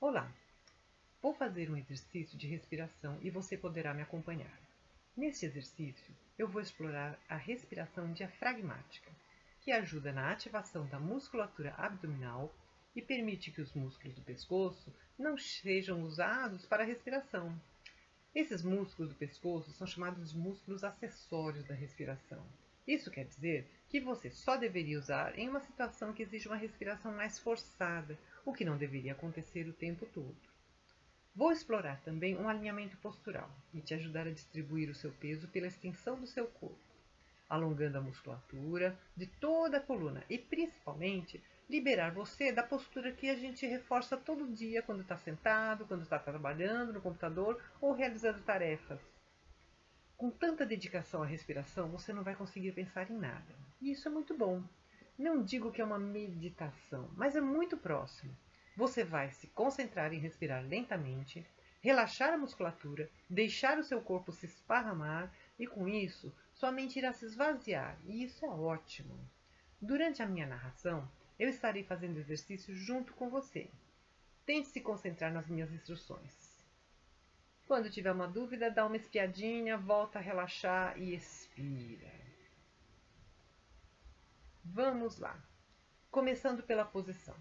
Olá! Vou fazer um exercício de respiração e você poderá me acompanhar. Neste exercício, eu vou explorar a respiração diafragmática, que ajuda na ativação da musculatura abdominal e permite que os músculos do pescoço não sejam usados para a respiração. Esses músculos do pescoço são chamados de músculos acessórios da respiração. Isso quer dizer que você só deveria usar em uma situação que exige uma respiração mais forçada, o que não deveria acontecer o tempo todo. Vou explorar também um alinhamento postural e te ajudar a distribuir o seu peso pela extensão do seu corpo, alongando a musculatura de toda a coluna e principalmente liberar você da postura que a gente reforça todo dia quando está sentado, quando está trabalhando no computador ou realizando tarefas. Com tanta dedicação à respiração, você não vai conseguir pensar em nada. E isso é muito bom. Não digo que é uma meditação, mas é muito próximo. Você vai se concentrar em respirar lentamente, relaxar a musculatura, deixar o seu corpo se esparramar e com isso sua mente irá se esvaziar, e isso é ótimo. Durante a minha narração, eu estarei fazendo exercício junto com você. Tente se concentrar nas minhas instruções. Quando tiver uma dúvida, dá uma espiadinha, volta a relaxar e expira. Vamos lá. Começando pela posição.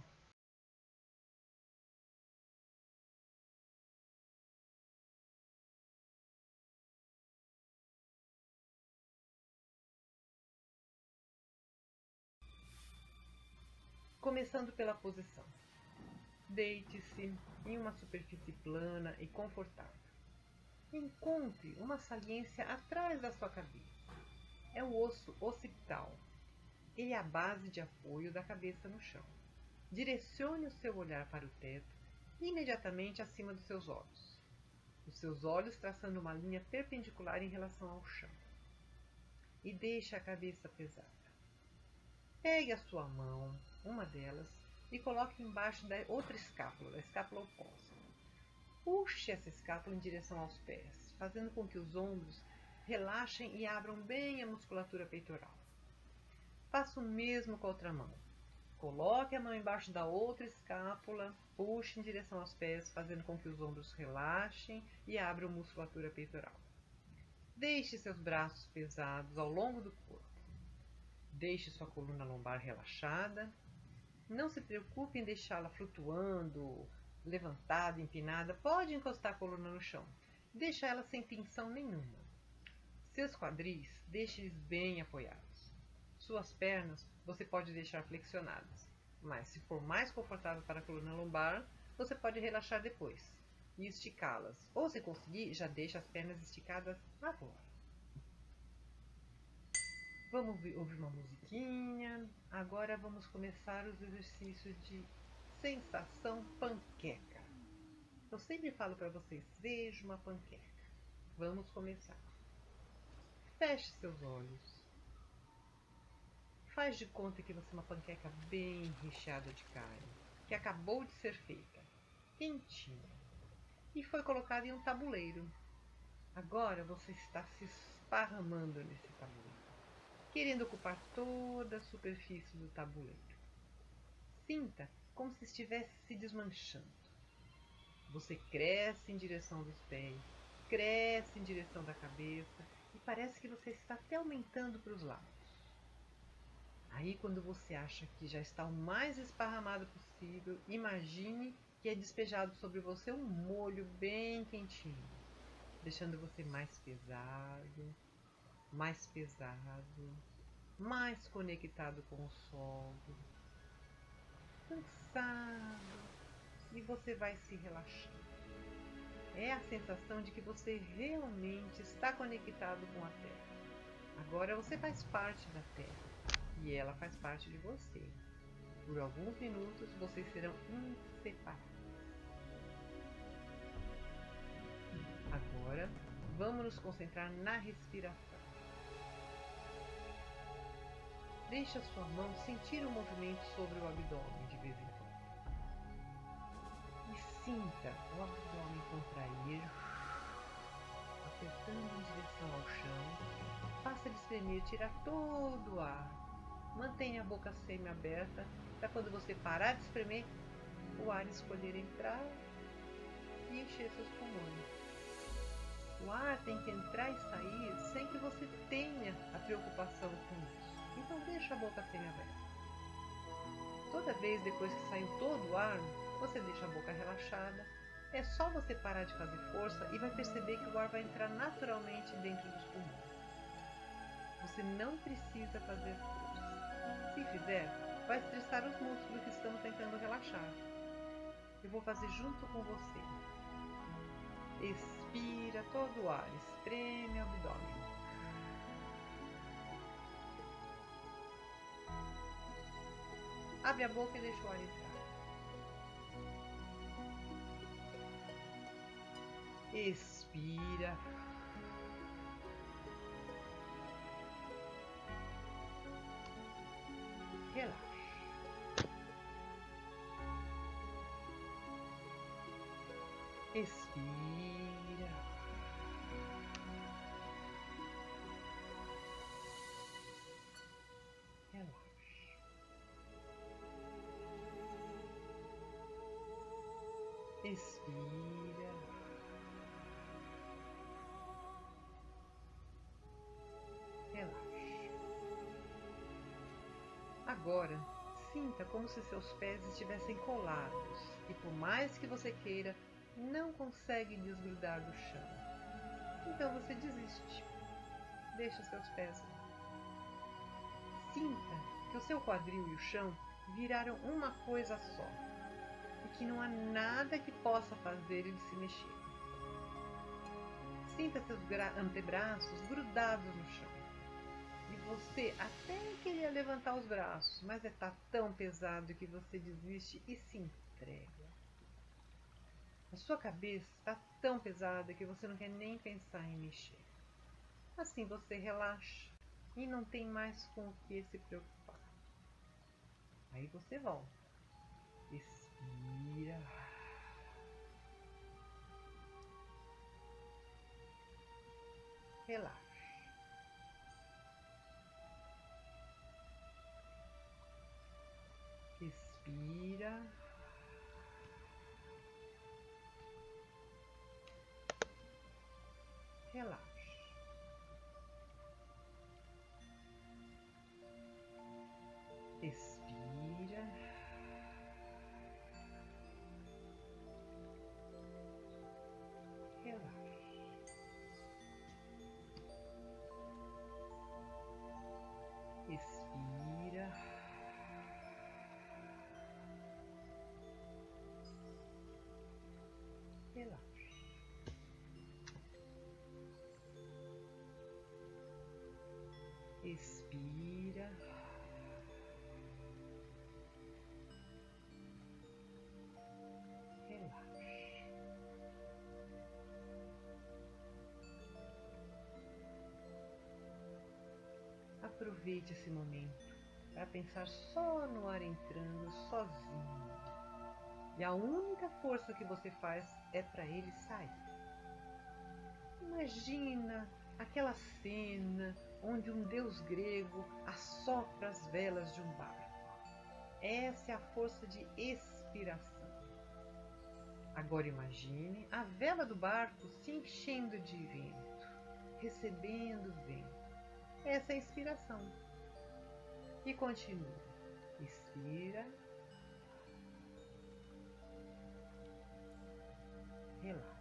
Começando pela posição. Deite-se em uma superfície plana e confortável. Encontre uma saliência atrás da sua cabeça. É o osso occipital. Ele é a base de apoio da cabeça no chão. Direcione o seu olhar para o teto, imediatamente acima dos seus olhos. Os seus olhos traçando uma linha perpendicular em relação ao chão. E deixe a cabeça pesada. Pegue a sua mão uma delas, e coloque embaixo da outra escápula, da escápula oposta. Puxe essa escápula em direção aos pés, fazendo com que os ombros relaxem e abram bem a musculatura peitoral. Faça o mesmo com a outra mão. Coloque a mão embaixo da outra escápula, puxe em direção aos pés, fazendo com que os ombros relaxem e abram a musculatura peitoral. Deixe seus braços pesados ao longo do corpo. Deixe sua coluna lombar relaxada não se preocupe em deixá-la flutuando, levantada, empinada. Pode encostar a coluna no chão. Deixa ela sem tensão nenhuma. Seus quadris, deixe-os bem apoiados. Suas pernas você pode deixar flexionadas, mas se for mais confortável para a coluna lombar, você pode relaxar depois e esticá-las. Ou se conseguir, já deixa as pernas esticadas agora. Vamos ouvir uma musiquinha. Agora vamos começar os exercícios de sensação panqueca. Eu sempre falo para vocês, veja uma panqueca. Vamos começar. Feche seus olhos. Faz de conta que você é uma panqueca bem recheada de carne, que acabou de ser feita, quentinha, e foi colocada em um tabuleiro. Agora você está se esparramando nesse tabuleiro querendo ocupar toda a superfície do tabuleiro. Sinta como se estivesse se desmanchando. Você cresce em direção dos pés, cresce em direção da cabeça e parece que você está até aumentando para os lados. Aí, quando você acha que já está o mais esparramado possível, imagine que é despejado sobre você um molho bem quentinho, deixando você mais pesado, mais pesado, mais conectado com o solo, cansado, e você vai se relaxando. É a sensação de que você realmente está conectado com a Terra. Agora você faz parte da Terra e ela faz parte de você. Por alguns minutos vocês serão inseparáveis. Agora vamos nos concentrar na respiração. Deixe a sua mão sentir o movimento sobre o abdômen de vez em quando. E sinta o abdômen contrair, apertando em direção ao chão. Faça ele espremer, tirar todo o ar. Mantenha a boca semi-aberta para quando você parar de espremer, o ar escolher entrar e encher seus pulmões. O ar tem que entrar e sair sem que você tenha a preocupação com isso. Então deixa a boca semi-aberta. Toda vez depois que saiu todo o ar, você deixa a boca relaxada. É só você parar de fazer força e vai perceber que o ar vai entrar naturalmente dentro dos pulmões. Você não precisa fazer força. Se fizer, vai estressar os músculos que estamos tentando relaxar. Eu vou fazer junto com você. Expira todo o ar, espreme o abdômen. Abre a boca e deixa o ar entrar. Expira. Relaxa. Expira. Agora, sinta como se seus pés estivessem colados e, por mais que você queira, não consegue desgrudar do chão. Então você desiste. Deixa seus pés. Sinta que o seu quadril e o chão viraram uma coisa só e que não há nada que possa fazer ele se mexer. Sinta seus antebraços grudados no chão. Você até queria levantar os braços, mas está tão pesado que você desiste e se entrega. A sua cabeça está tão pesada que você não quer nem pensar em mexer. Assim você relaxa e não tem mais com o que se preocupar. Aí você volta. Expira. Relaxa. Aproveite esse momento para pensar só no ar entrando sozinho. E a única força que você faz é para ele sair. Imagina aquela cena onde um deus grego assopra as velas de um barco. Essa é a força de expiração. Agora imagine a vela do barco se enchendo de vento, recebendo vento. Essa inspiração. E continua. Expira. Relaxa.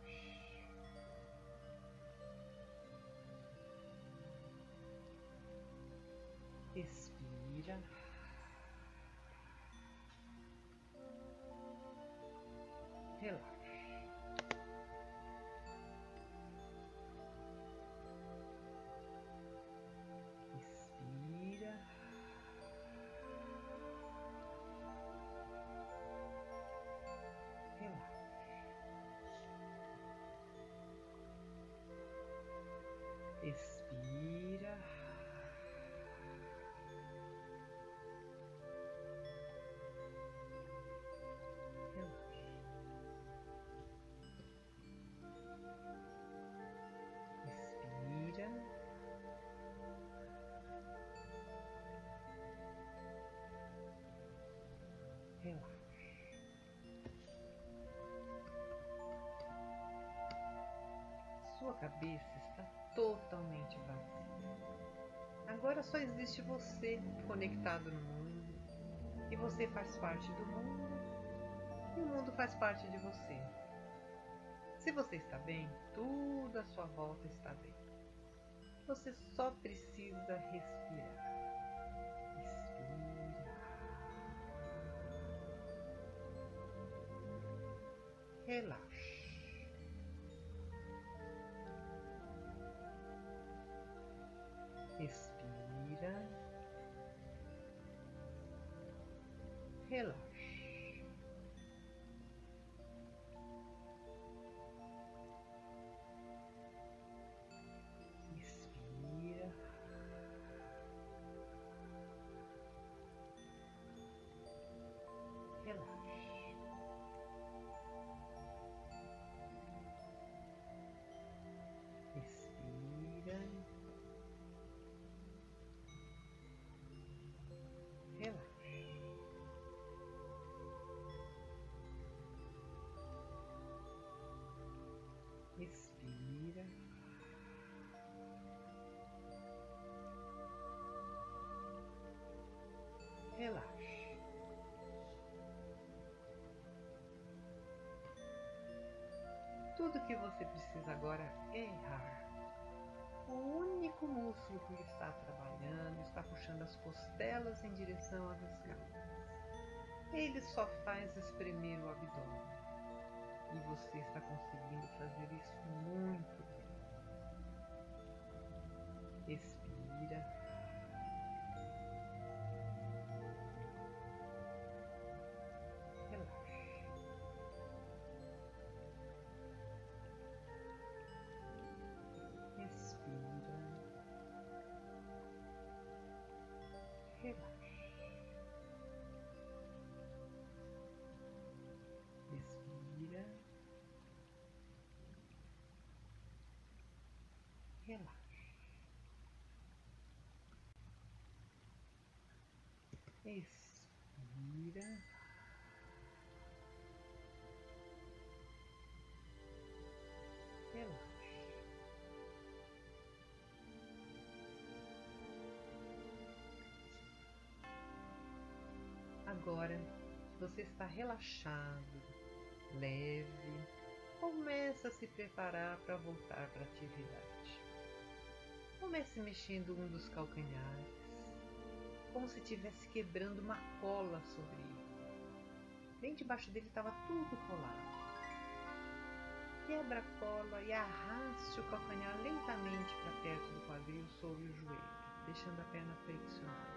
Cabeça está totalmente vazia. Agora só existe você conectado no mundo, e você faz parte do mundo, e o mundo faz parte de você. Se você está bem, tudo à sua volta está bem. Você só precisa respirar. Respira. Relaxa. Tudo que você precisa agora é errar. O único músculo que está trabalhando está puxando as costelas em direção às escamas. Ele só faz espremer o abdômen. E você está conseguindo fazer isso muito bem. Respira. Expira. Relaxa. Agora você está relaxado, leve, começa a se preparar para voltar para a atividade. Comece mexendo um dos calcanhares, como se estivesse quebrando uma cola sobre ele. Bem debaixo dele estava tudo colado. Quebra a cola e arraste o calcanhar lentamente para perto do quadril sobre o joelho, deixando a perna flexionada.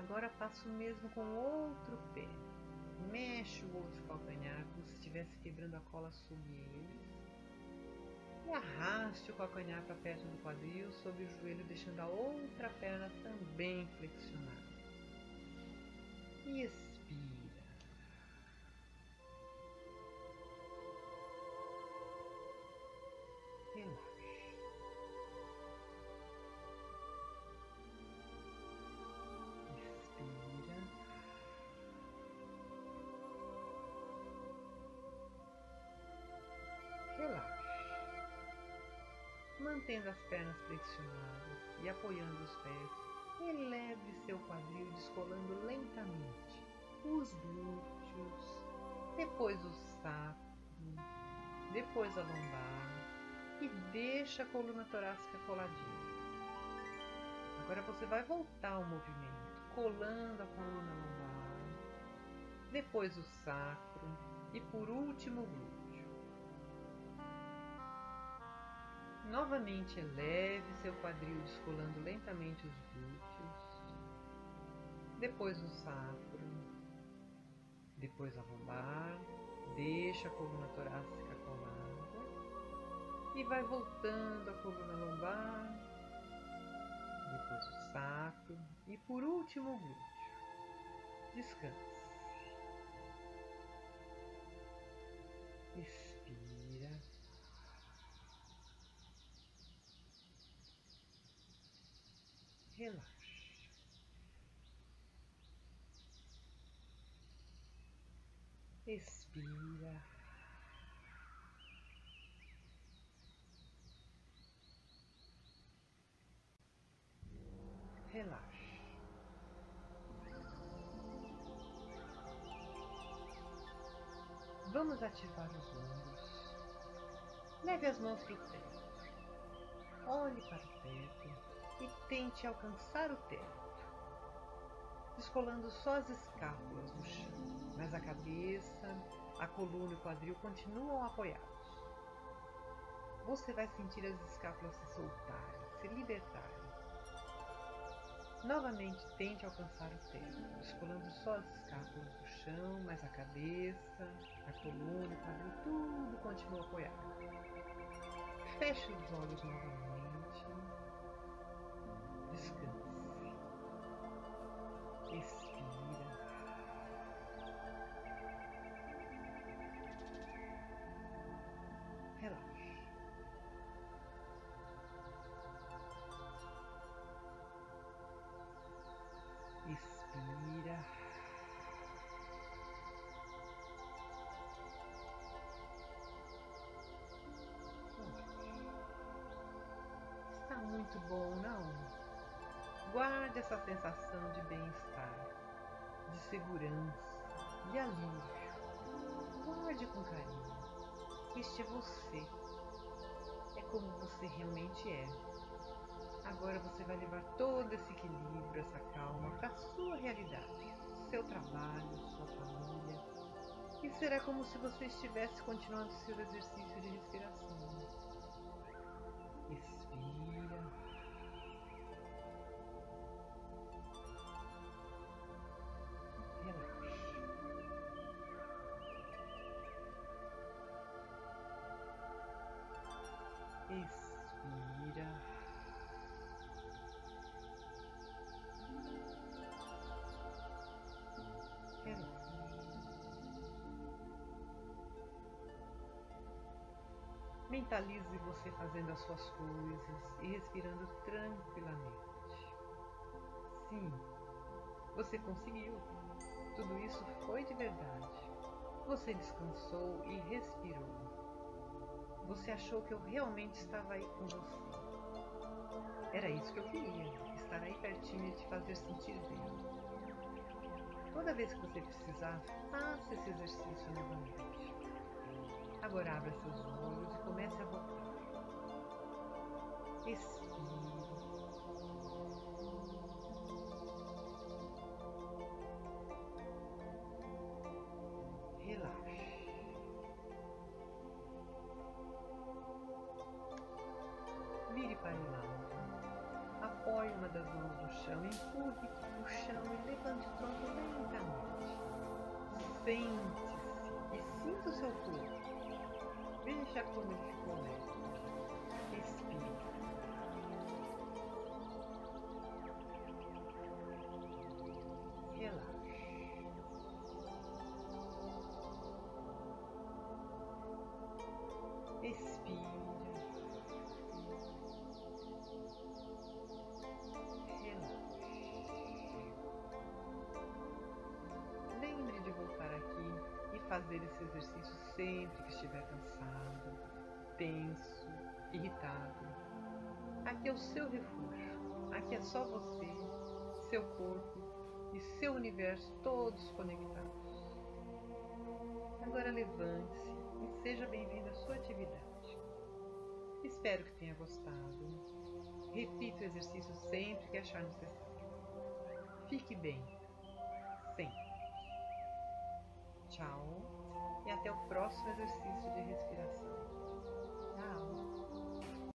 Agora faça o mesmo com o outro pé. Mexe o outro calcanhar como se estivesse quebrando a cola sobre ele. E arraste o calcanhar para perto do quadril, sobre o joelho, deixando a outra perna também flexionada. E Mantendo as pernas flexionadas e apoiando os pés, eleve seu quadril descolando lentamente os glúteos, depois o sacro, depois a lombar e deixa a coluna torácica coladinha. Agora você vai voltar ao movimento, colando a coluna lombar, depois o sacro e por último o glúteo. Novamente eleve seu quadril descolando lentamente os glúteos, depois o sacro, depois a lombar, deixa a coluna torácica colada. E vai voltando a coluna lombar, depois o sacro. E por último o glúteo. Descanse. revelar. Expira. Relaxa. Vamos ativar os ombros. Leve as mãos para o peito. Olhe para o teto e tente alcançar o teto, descolando só as escápulas do chão, mas a cabeça, a coluna e o quadril continuam apoiados. Você vai sentir as escápulas se soltarem, se libertarem. Novamente tente alcançar o teto, descolando só as escápulas do chão, mas a cabeça, a coluna, o quadril, tudo continua apoiado. Feche os olhos novamente. Descanse. Expira. Guarde essa sensação de bem-estar, de segurança, de alívio. Guarde com carinho. Este é você. É como você realmente é. Agora você vai levar todo esse equilíbrio, essa calma para a sua realidade, seu trabalho, sua família. E será como se você estivesse continuando seu exercício de respiração. Mentalize você fazendo as suas coisas e respirando tranquilamente. Sim, você conseguiu. Tudo isso foi de verdade. Você descansou e respirou. Você achou que eu realmente estava aí com você. Era isso que eu queria, estar aí pertinho e te fazer sentir bem. Toda vez que você precisar, faça esse exercício novamente. Agora abra seus olhos e comece a voltar. Expire. Relaxe. Vire para o lado. Apoie uma das mãos no chão, empurre o chão e levante o tronco lentamente. Sente-se e sinta o seu corpo. Veja como ele ficou leve. Fazer esse exercício sempre que estiver cansado, tenso, irritado. Aqui é o seu refúgio. Aqui é só você, seu corpo e seu universo todos conectados. Agora levante-se e seja bem-vindo à sua atividade. Espero que tenha gostado. Repita o exercício sempre que achar necessário. Fique bem, Tchau e até o próximo exercício de respiração.